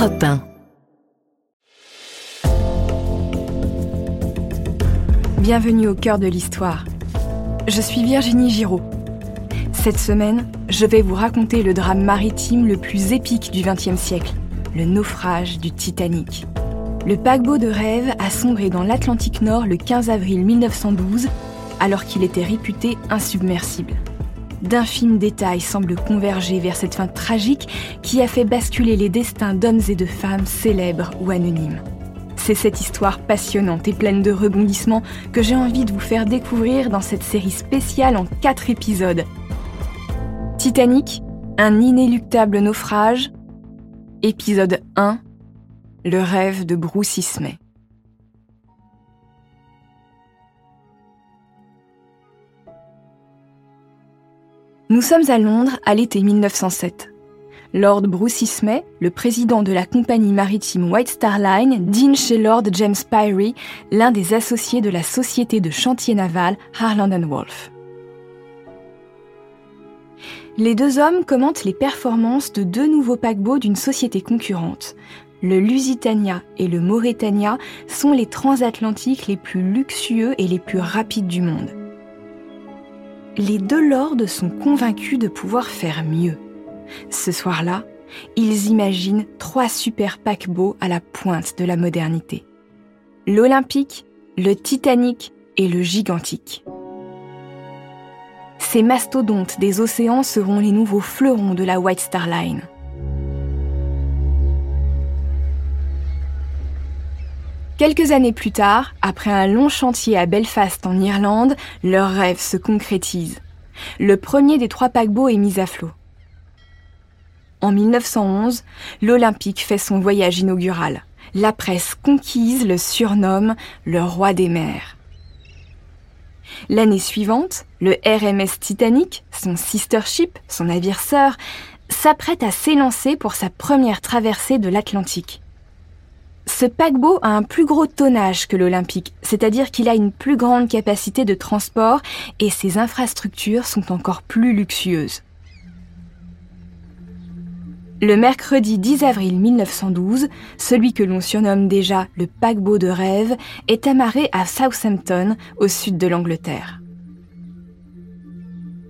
Europe 1. Bienvenue au cœur de l'histoire. Je suis Virginie Giraud. Cette semaine, je vais vous raconter le drame maritime le plus épique du XXe siècle, le naufrage du Titanic. Le paquebot de rêve a sombré dans l'Atlantique Nord le 15 avril 1912, alors qu'il était réputé insubmersible. D'infimes détails semblent converger vers cette fin tragique qui a fait basculer les destins d'hommes et de femmes célèbres ou anonymes. C'est cette histoire passionnante et pleine de rebondissements que j'ai envie de vous faire découvrir dans cette série spéciale en quatre épisodes. Titanic, un inéluctable naufrage. Épisode 1, le rêve de Bruce. Nous sommes à Londres à l'été 1907. Lord Bruce Ismay, le président de la compagnie maritime White Star Line, dîne chez Lord James Pyrie, l'un des associés de la société de chantier naval Harland Wolff. Les deux hommes commentent les performances de deux nouveaux paquebots d'une société concurrente. Le Lusitania et le Mauretania sont les transatlantiques les plus luxueux et les plus rapides du monde les deux lords sont convaincus de pouvoir faire mieux. Ce soir-là, ils imaginent trois super paquebots à la pointe de la modernité. L'Olympique, le Titanic et le Gigantique. Ces mastodontes des océans seront les nouveaux fleurons de la White Star Line. Quelques années plus tard, après un long chantier à Belfast en Irlande, leur rêve se concrétise. Le premier des trois paquebots est mis à flot. En 1911, l'Olympique fait son voyage inaugural. La presse conquise le surnomme le roi des mers. L'année suivante, le RMS Titanic, son sister ship, son navire sœur, s'apprête à s'élancer pour sa première traversée de l'Atlantique. Ce paquebot a un plus gros tonnage que l'Olympique, c'est-à-dire qu'il a une plus grande capacité de transport et ses infrastructures sont encore plus luxueuses. Le mercredi 10 avril 1912, celui que l'on surnomme déjà le paquebot de rêve est amarré à Southampton, au sud de l'Angleterre.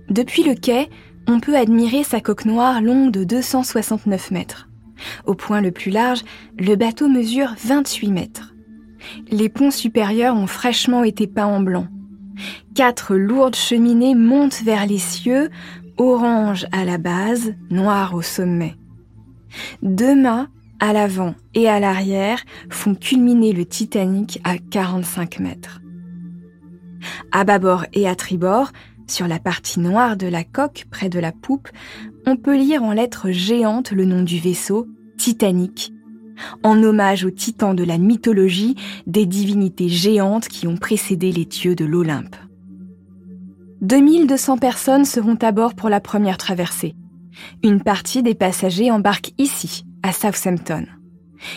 Depuis le quai, on peut admirer sa coque noire longue de 269 mètres. Au point le plus large, le bateau mesure 28 mètres. Les ponts supérieurs ont fraîchement été peints en blanc. Quatre lourdes cheminées montent vers les cieux, orange à la base, noir au sommet. Deux mâts, à l'avant et à l'arrière, font culminer le Titanic à 45 mètres. À bâbord et à tribord, sur la partie noire de la coque, près de la poupe, on peut lire en lettres géantes le nom du vaisseau, Titanic, en hommage aux titans de la mythologie, des divinités géantes qui ont précédé les dieux de l'Olympe. 2200 personnes seront à bord pour la première traversée. Une partie des passagers embarquent ici, à Southampton.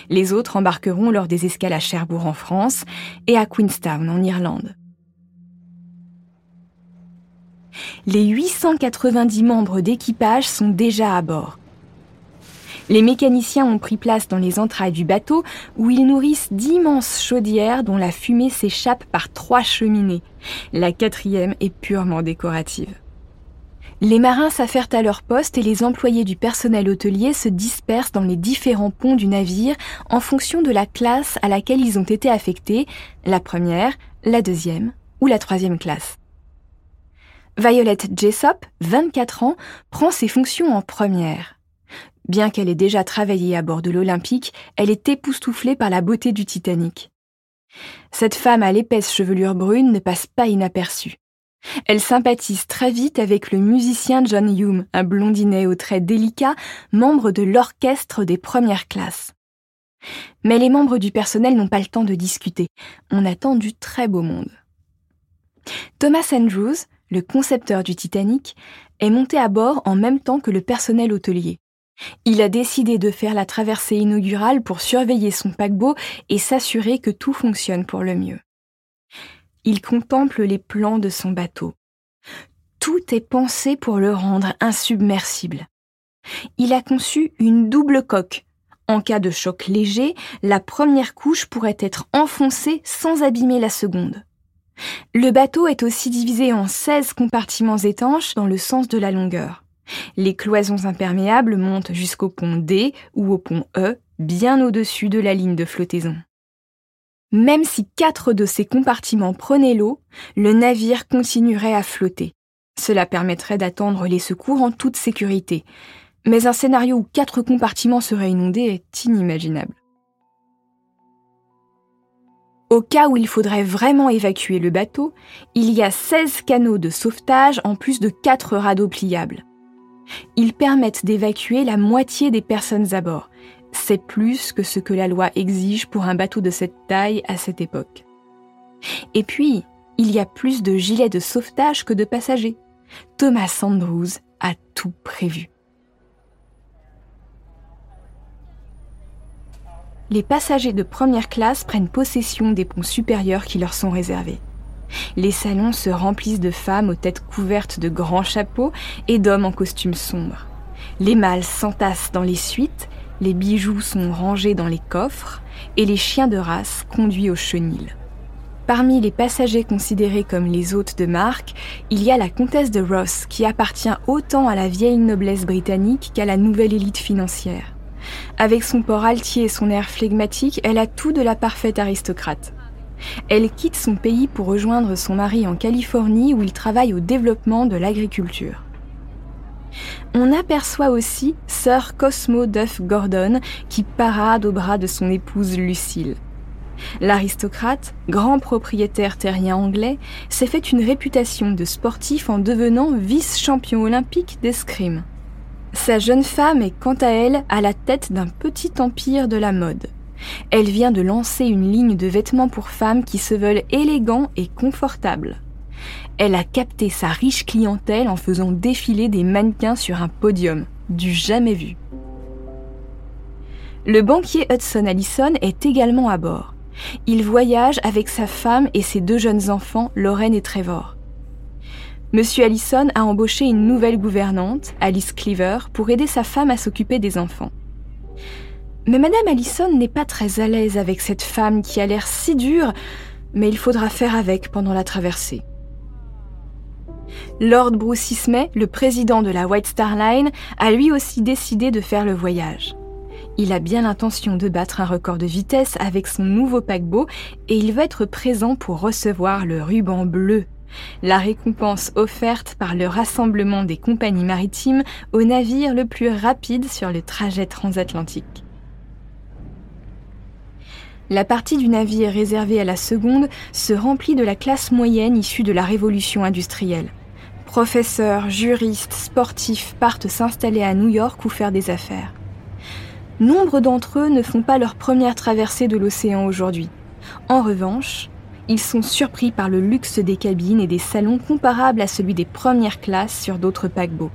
Les autres embarqueront lors des escales à Cherbourg en France et à Queenstown en Irlande. Les 890 membres d'équipage sont déjà à bord. Les mécaniciens ont pris place dans les entrailles du bateau où ils nourrissent d'immenses chaudières dont la fumée s'échappe par trois cheminées. La quatrième est purement décorative. Les marins s'affairent à leur poste et les employés du personnel hôtelier se dispersent dans les différents ponts du navire en fonction de la classe à laquelle ils ont été affectés, la première, la deuxième ou la troisième classe. Violet Jessop, 24 ans, prend ses fonctions en première. Bien qu'elle ait déjà travaillé à bord de l'Olympique, elle est époustouflée par la beauté du Titanic. Cette femme à l'épaisse chevelure brune ne passe pas inaperçue. Elle sympathise très vite avec le musicien John Hume, un blondinet aux traits délicats, membre de l'orchestre des premières classes. Mais les membres du personnel n'ont pas le temps de discuter. On attend du très beau monde. Thomas Andrews, le concepteur du Titanic, est monté à bord en même temps que le personnel hôtelier. Il a décidé de faire la traversée inaugurale pour surveiller son paquebot et s'assurer que tout fonctionne pour le mieux. Il contemple les plans de son bateau. Tout est pensé pour le rendre insubmersible. Il a conçu une double coque, En cas de choc léger, la première couche pourrait être enfoncée sans abîmer la seconde. Le bateau est aussi divisé en 16 compartiments étanches dans le sens de la longueur. Les cloisons imperméables montent jusqu'au pont D ou au pont E, bien au-dessus de la ligne de flottaison. Même si quatre de ces compartiments prenaient l'eau, le navire continuerait à flotter. Cela permettrait d'attendre les secours en toute sécurité. Mais un scénario où quatre compartiments seraient inondés est inimaginable. Au cas où il faudrait vraiment évacuer le bateau, il y a 16 canaux de sauvetage en plus de 4 radeaux pliables. Ils permettent d'évacuer la moitié des personnes à bord. C'est plus que ce que la loi exige pour un bateau de cette taille à cette époque. Et puis, il y a plus de gilets de sauvetage que de passagers. Thomas Andrews a tout prévu. Les passagers de première classe prennent possession des ponts supérieurs qui leur sont réservés. Les salons se remplissent de femmes aux têtes couvertes de grands chapeaux et d'hommes en costumes sombres. Les mâles s'entassent dans les suites, les bijoux sont rangés dans les coffres et les chiens de race conduits au chenil. Parmi les passagers considérés comme les hôtes de marque, il y a la comtesse de Ross qui appartient autant à la vieille noblesse britannique qu'à la nouvelle élite financière. Avec son port altier et son air flegmatique, elle a tout de la parfaite aristocrate. Elle quitte son pays pour rejoindre son mari en Californie où il travaille au développement de l'agriculture. On aperçoit aussi Sir Cosmo Duff Gordon qui parade au bras de son épouse Lucille. L'aristocrate, grand propriétaire terrien anglais, s'est fait une réputation de sportif en devenant vice-champion olympique d'escrime. Sa jeune femme est quant à elle à la tête d'un petit empire de la mode. Elle vient de lancer une ligne de vêtements pour femmes qui se veulent élégants et confortables. Elle a capté sa riche clientèle en faisant défiler des mannequins sur un podium, du jamais vu. Le banquier Hudson Allison est également à bord. Il voyage avec sa femme et ses deux jeunes enfants, Lorraine et Trevor. Monsieur Allison a embauché une nouvelle gouvernante, Alice Cleaver, pour aider sa femme à s'occuper des enfants. Mais Madame Allison n'est pas très à l'aise avec cette femme qui a l'air si dure, mais il faudra faire avec pendant la traversée. Lord Bruce Ismay, le président de la White Star Line, a lui aussi décidé de faire le voyage. Il a bien l'intention de battre un record de vitesse avec son nouveau paquebot et il va être présent pour recevoir le ruban bleu, la récompense offerte par le rassemblement des compagnies maritimes au navire le plus rapide sur le trajet transatlantique. La partie du navire réservée à la seconde se remplit de la classe moyenne issue de la révolution industrielle. Professeurs, juristes, sportifs partent s'installer à New York ou faire des affaires. Nombre d'entre eux ne font pas leur première traversée de l'océan aujourd'hui. En revanche, ils sont surpris par le luxe des cabines et des salons comparables à celui des premières classes sur d'autres paquebots.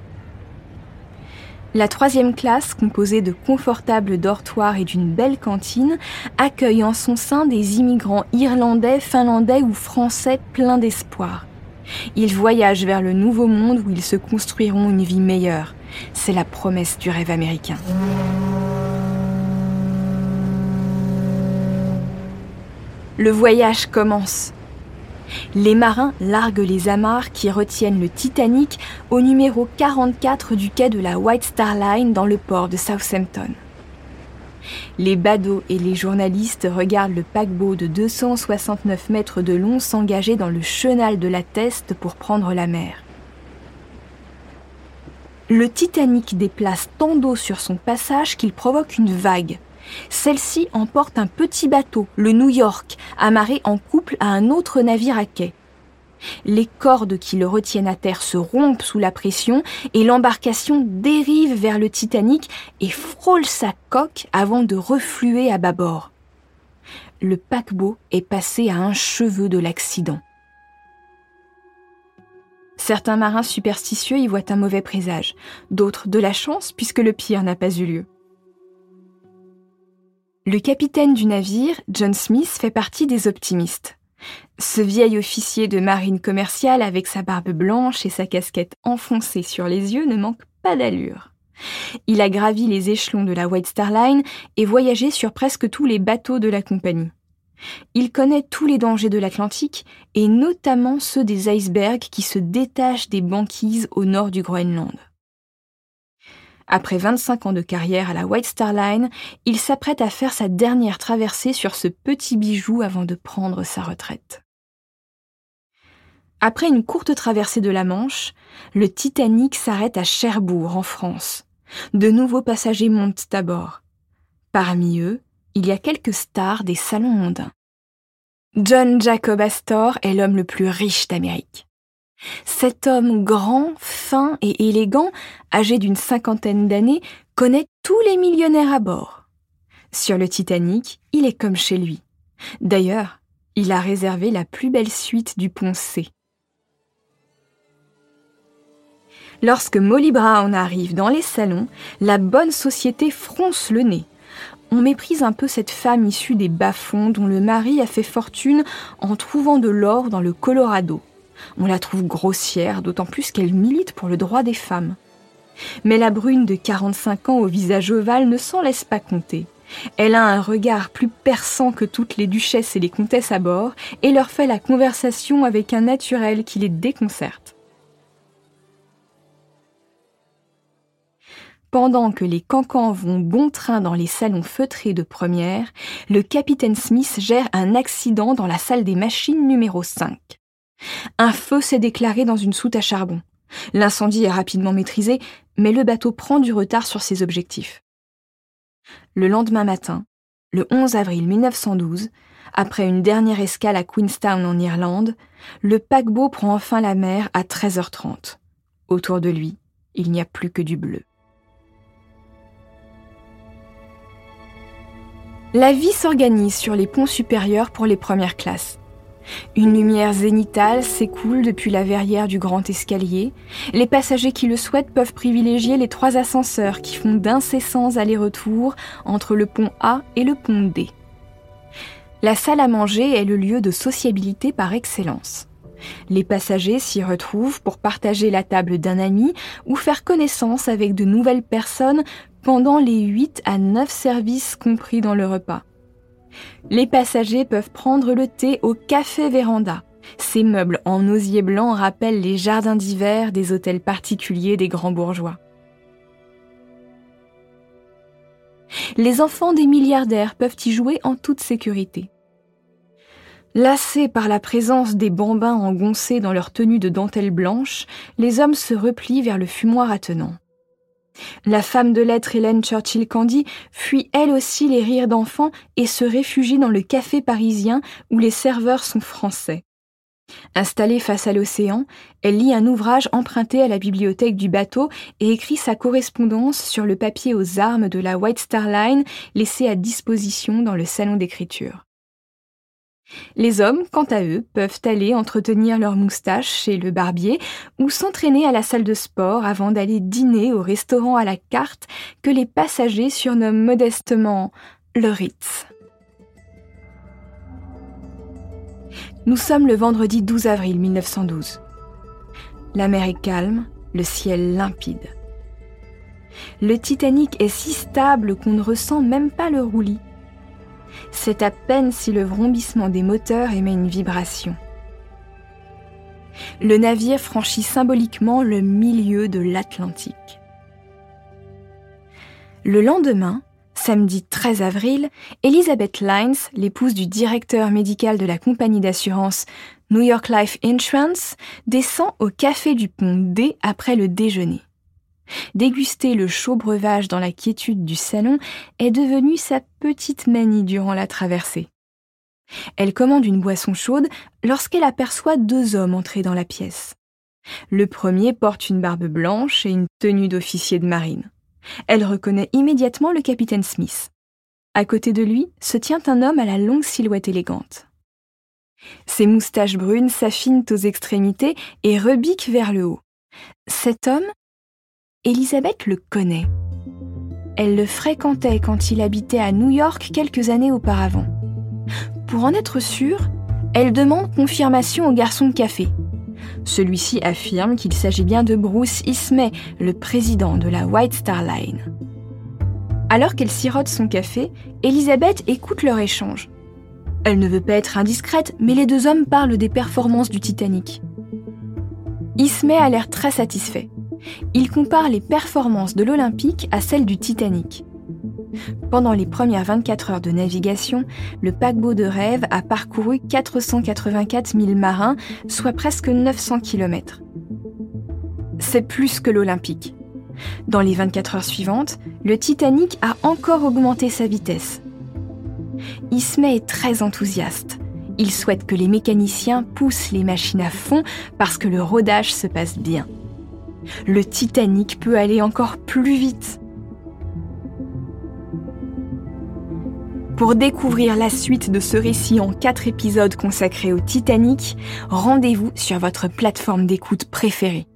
La troisième classe, composée de confortables dortoirs et d'une belle cantine, accueille en son sein des immigrants irlandais, finlandais ou français pleins d'espoir. Ils voyagent vers le nouveau monde où ils se construiront une vie meilleure. C'est la promesse du rêve américain. Le voyage commence. Les marins larguent les amarres qui retiennent le Titanic au numéro 44 du quai de la White Star Line dans le port de Southampton. Les badauds et les journalistes regardent le paquebot de 269 mètres de long s'engager dans le chenal de la Teste pour prendre la mer. Le Titanic déplace tant d'eau sur son passage qu'il provoque une vague. Celle-ci emporte un petit bateau, le New York, amarré en couple à un autre navire à quai. Les cordes qui le retiennent à terre se rompent sous la pression et l'embarcation dérive vers le Titanic et frôle sa coque avant de refluer à bâbord. Le paquebot est passé à un cheveu de l'accident. Certains marins superstitieux y voient un mauvais présage, d'autres de la chance puisque le pire n'a pas eu lieu. Le capitaine du navire, John Smith, fait partie des optimistes. Ce vieil officier de marine commerciale avec sa barbe blanche et sa casquette enfoncée sur les yeux ne manque pas d'allure. Il a gravi les échelons de la White Star Line et voyagé sur presque tous les bateaux de la compagnie. Il connaît tous les dangers de l'Atlantique et notamment ceux des icebergs qui se détachent des banquises au nord du Groenland. Après 25 ans de carrière à la White Star Line, il s'apprête à faire sa dernière traversée sur ce petit bijou avant de prendre sa retraite. Après une courte traversée de la Manche, le Titanic s'arrête à Cherbourg, en France. De nouveaux passagers montent à bord. Parmi eux, il y a quelques stars des salons mondains. John Jacob Astor est l'homme le plus riche d'Amérique. Cet homme grand, fin et élégant, âgé d'une cinquantaine d'années, connaît tous les millionnaires à bord. Sur le Titanic, il est comme chez lui. D'ailleurs, il a réservé la plus belle suite du pont C. Lorsque Molly Brown arrive dans les salons, la bonne société fronce le nez. On méprise un peu cette femme issue des bas-fonds dont le mari a fait fortune en trouvant de l'or dans le Colorado. On la trouve grossière, d'autant plus qu'elle milite pour le droit des femmes. Mais la brune de 45 ans au visage ovale ne s'en laisse pas compter. Elle a un regard plus perçant que toutes les duchesses et les comtesses à bord et leur fait la conversation avec un naturel qui les déconcerte. Pendant que les cancans vont bon train dans les salons feutrés de première, le capitaine Smith gère un accident dans la salle des machines numéro 5. Un feu s'est déclaré dans une soute à charbon. L'incendie est rapidement maîtrisé, mais le bateau prend du retard sur ses objectifs. Le lendemain matin, le 11 avril 1912, après une dernière escale à Queenstown en Irlande, le paquebot prend enfin la mer à 13h30. Autour de lui, il n'y a plus que du bleu. La vie s'organise sur les ponts supérieurs pour les premières classes. Une lumière zénitale s'écoule depuis la verrière du grand escalier. Les passagers qui le souhaitent peuvent privilégier les trois ascenseurs qui font d'incessants allers-retours entre le pont A et le pont D. La salle à manger est le lieu de sociabilité par excellence. Les passagers s'y retrouvent pour partager la table d'un ami ou faire connaissance avec de nouvelles personnes pendant les 8 à 9 services compris dans le repas. Les passagers peuvent prendre le thé au café véranda. Ces meubles en osier blanc rappellent les jardins d'hiver des hôtels particuliers des grands bourgeois. Les enfants des milliardaires peuvent y jouer en toute sécurité. Lassés par la présence des bambins engoncés dans leur tenue de dentelle blanche, les hommes se replient vers le fumoir attenant. La femme de lettres Hélène Churchill Candy fuit elle aussi les rires d'enfants et se réfugie dans le café parisien où les serveurs sont français. Installée face à l'océan, elle lit un ouvrage emprunté à la bibliothèque du bateau et écrit sa correspondance sur le papier aux armes de la White Star Line laissé à disposition dans le salon d'écriture. Les hommes, quant à eux, peuvent aller entretenir leurs moustaches chez le barbier ou s'entraîner à la salle de sport avant d'aller dîner au restaurant à la carte que les passagers surnomment modestement le Ritz. Nous sommes le vendredi 12 avril 1912. La mer est calme, le ciel limpide. Le Titanic est si stable qu'on ne ressent même pas le roulis. C'est à peine si le vrombissement des moteurs émet une vibration. Le navire franchit symboliquement le milieu de l'Atlantique. Le lendemain, samedi 13 avril, Elizabeth Lines, l'épouse du directeur médical de la compagnie d'assurance New York Life Insurance, descend au café du pont D après le déjeuner. Déguster le chaud breuvage dans la quiétude du salon est devenu sa petite manie durant la traversée. Elle commande une boisson chaude lorsqu'elle aperçoit deux hommes entrer dans la pièce. Le premier porte une barbe blanche et une tenue d'officier de marine. Elle reconnaît immédiatement le capitaine Smith. À côté de lui se tient un homme à la longue silhouette élégante. Ses moustaches brunes s'affinent aux extrémités et rebiquent vers le haut. Cet homme Elisabeth le connaît. Elle le fréquentait quand il habitait à New York quelques années auparavant. Pour en être sûre, elle demande confirmation au garçon de café. Celui-ci affirme qu'il s'agit bien de Bruce Ismay, le président de la White Star Line. Alors qu'elle sirote son café, Elisabeth écoute leur échange. Elle ne veut pas être indiscrète, mais les deux hommes parlent des performances du Titanic. Ismay a l'air très satisfait. Il compare les performances de l'Olympique à celles du Titanic. Pendant les premières 24 heures de navigation, le paquebot de rêve a parcouru 484 000 marins, soit presque 900 km. C'est plus que l'Olympique. Dans les 24 heures suivantes, le Titanic a encore augmenté sa vitesse. Ismay est très enthousiaste. Il souhaite que les mécaniciens poussent les machines à fond parce que le rodage se passe bien. Le Titanic peut aller encore plus vite. Pour découvrir la suite de ce récit en quatre épisodes consacrés au Titanic, rendez-vous sur votre plateforme d'écoute préférée.